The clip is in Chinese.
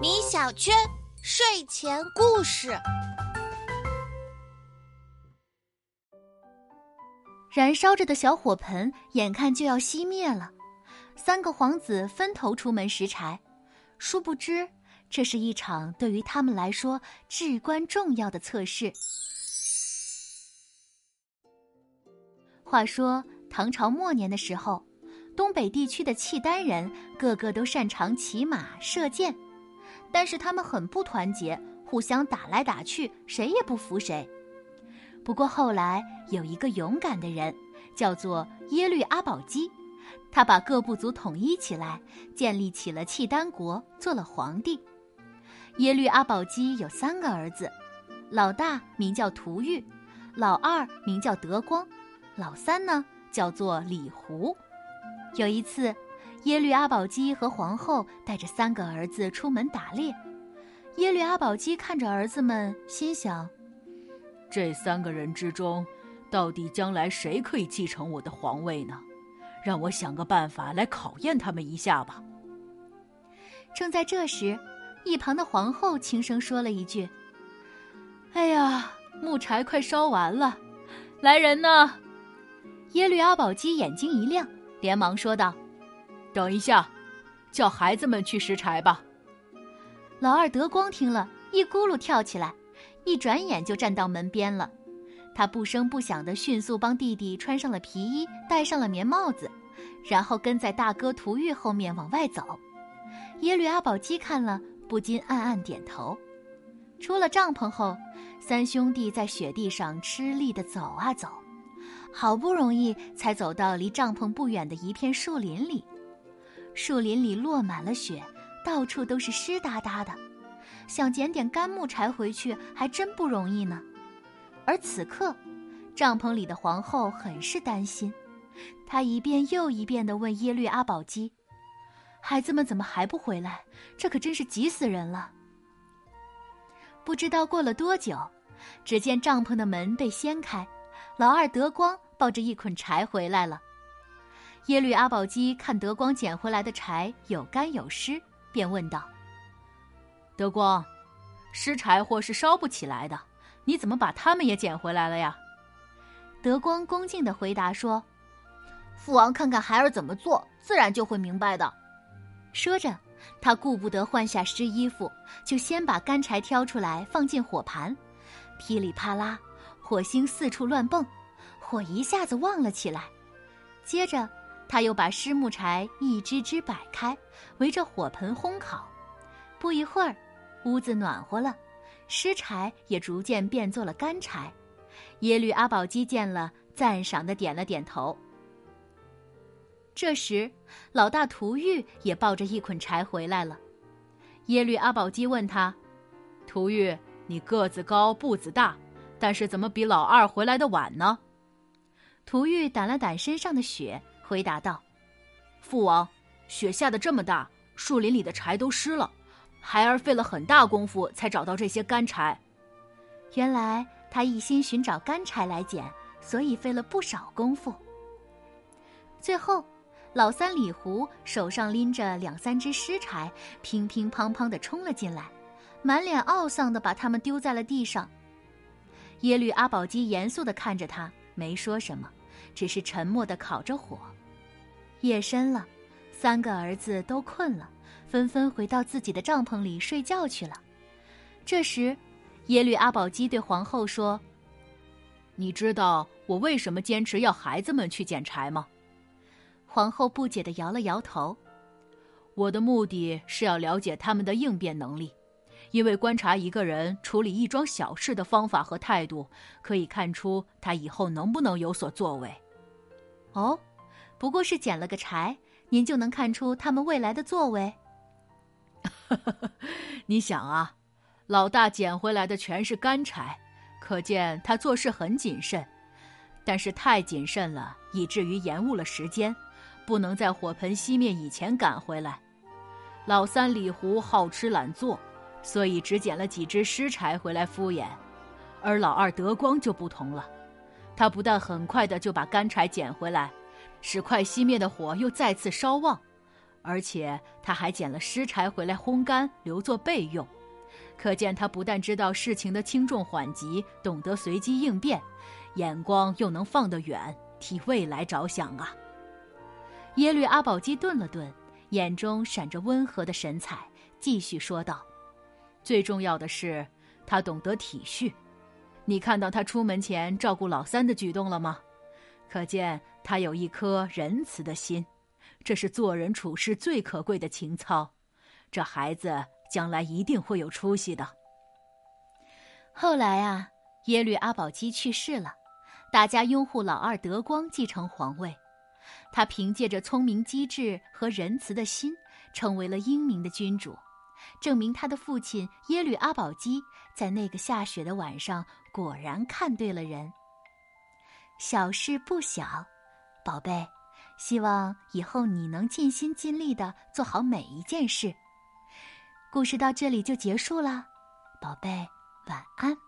米小圈睡前故事：燃烧着的小火盆眼看就要熄灭了，三个皇子分头出门拾柴，殊不知这是一场对于他们来说至关重要的测试。话说唐朝末年的时候。东北地区的契丹人个个都擅长骑马射箭，但是他们很不团结，互相打来打去，谁也不服谁。不过后来有一个勇敢的人，叫做耶律阿保机，他把各部族统一起来，建立起了契丹国，做了皇帝。耶律阿保机有三个儿子，老大名叫屠玉，老二名叫德光，老三呢叫做李胡。有一次，耶律阿保机和皇后带着三个儿子出门打猎。耶律阿保机看着儿子们，心想：这三个人之中，到底将来谁可以继承我的皇位呢？让我想个办法来考验他们一下吧。正在这时，一旁的皇后轻声说了一句：“哎呀，木柴快烧完了，来人呐！”耶律阿保机眼睛一亮。连忙说道：“等一下，叫孩子们去拾柴吧。”老二德光听了一咕噜跳起来，一转眼就站到门边了。他不声不响地迅速帮弟弟穿上了皮衣，戴上了棉帽子，然后跟在大哥屠玉后面往外走。耶律阿保机看了，不禁暗暗点头。出了帐篷后，三兄弟在雪地上吃力地走啊走。好不容易才走到离帐篷不远的一片树林里，树林里落满了雪，到处都是湿哒哒的，想捡点干木柴回去还真不容易呢。而此刻，帐篷里的皇后很是担心，她一遍又一遍地问耶律阿保机：“孩子们怎么还不回来？这可真是急死人了。”不知道过了多久，只见帐篷的门被掀开，老二德光。抱着一捆柴回来了。耶律阿保机看德光捡回来的柴有干有湿，便问道：“德光，湿柴火是烧不起来的，你怎么把它们也捡回来了呀？”德光恭敬的回答说：“父王看看孩儿怎么做，自然就会明白的。”说着，他顾不得换下湿衣服，就先把干柴挑出来放进火盘，噼里啪啦，火星四处乱蹦。火一下子旺了起来，接着他又把湿木柴一只只摆开，围着火盆烘烤。不一会儿，屋子暖和了，湿柴也逐渐变作了干柴。耶律阿保机见了，赞赏的点了点头。这时，老大屠玉也抱着一捆柴回来了。耶律阿保机问他：“屠玉，你个子高，步子大，但是怎么比老二回来的晚呢？”涂玉掸了掸身上的雪，回答道：“父王，雪下的这么大，树林里的柴都湿了，孩儿费了很大功夫才找到这些干柴。原来他一心寻找干柴来捡，所以费了不少功夫。最后，老三李胡手上拎着两三只湿柴，乒乒乓乓的冲了进来，满脸懊丧的把它们丢在了地上。耶律阿保机严肃的看着他，没说什么。只是沉默的烤着火。夜深了，三个儿子都困了，纷纷回到自己的帐篷里睡觉去了。这时，耶律阿保机对皇后说：“你知道我为什么坚持要孩子们去捡柴吗？”皇后不解的摇了摇头：“我的目的是要了解他们的应变能力。”因为观察一个人处理一桩小事的方法和态度，可以看出他以后能不能有所作为。哦，不过是捡了个柴，您就能看出他们未来的作为？你想啊，老大捡回来的全是干柴，可见他做事很谨慎。但是太谨慎了，以至于延误了时间，不能在火盆熄灭以前赶回来。老三李胡好吃懒做。所以只捡了几只湿柴回来敷衍，而老二德光就不同了，他不但很快的就把干柴捡回来，使快熄灭的火又再次烧旺，而且他还捡了湿柴回来烘干，留作备用。可见他不但知道事情的轻重缓急，懂得随机应变，眼光又能放得远，替未来着想啊。耶律阿保机顿了顿，眼中闪着温和的神采，继续说道：“最重要的是，他懂得体恤。你看到他出门前照顾老三的举动了吗？可见他有一颗仁慈的心，这是做人处事最可贵的情操。这孩子。”将来一定会有出息的。后来啊，耶律阿保机去世了，大家拥护老二德光继承皇位。他凭借着聪明机智和仁慈的心，成为了英明的君主，证明他的父亲耶律阿保机在那个下雪的晚上果然看对了人。小事不小，宝贝，希望以后你能尽心尽力的做好每一件事。故事到这里就结束了，宝贝，晚安。